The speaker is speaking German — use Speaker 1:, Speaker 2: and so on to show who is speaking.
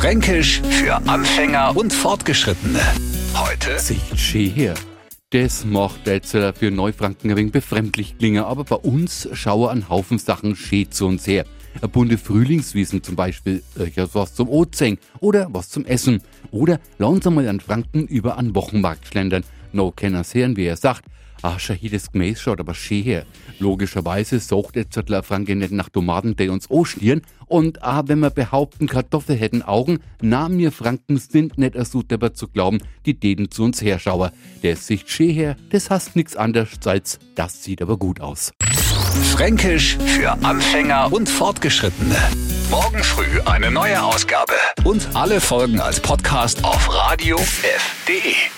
Speaker 1: Fränkisch für Anfänger und Fortgeschrittene. Heute
Speaker 2: Sicht schön her. Das macht jetzt für Neufranken ein wenig befremdlich klingen, aber bei uns schauen ein Haufen Sachen schön zu uns her. Ein bunte Frühlingswiesen zum Beispiel, äh, was zum Ozeng oder was zum Essen. Oder langsam mal an Franken über einen Wochenmarkt schlendern. No kenners hören, wie er sagt. Ach, schon jedes Gemäß schaut aber schön her. Logischerweise sucht der Zottler Franke nicht nach Tomaten, die uns anstieren. Und auch wenn wir behaupten, Kartoffeln hätten Augen, na, mir Franken sind nicht so dabei zu glauben, die Däden zu uns herschauer. Der Sicht schön her, das heißt nix anderes als, das sieht aber gut aus.
Speaker 1: Fränkisch für Anfänger und Fortgeschrittene. Morgen früh eine neue Ausgabe. Und alle Folgen als Podcast auf radiof.de.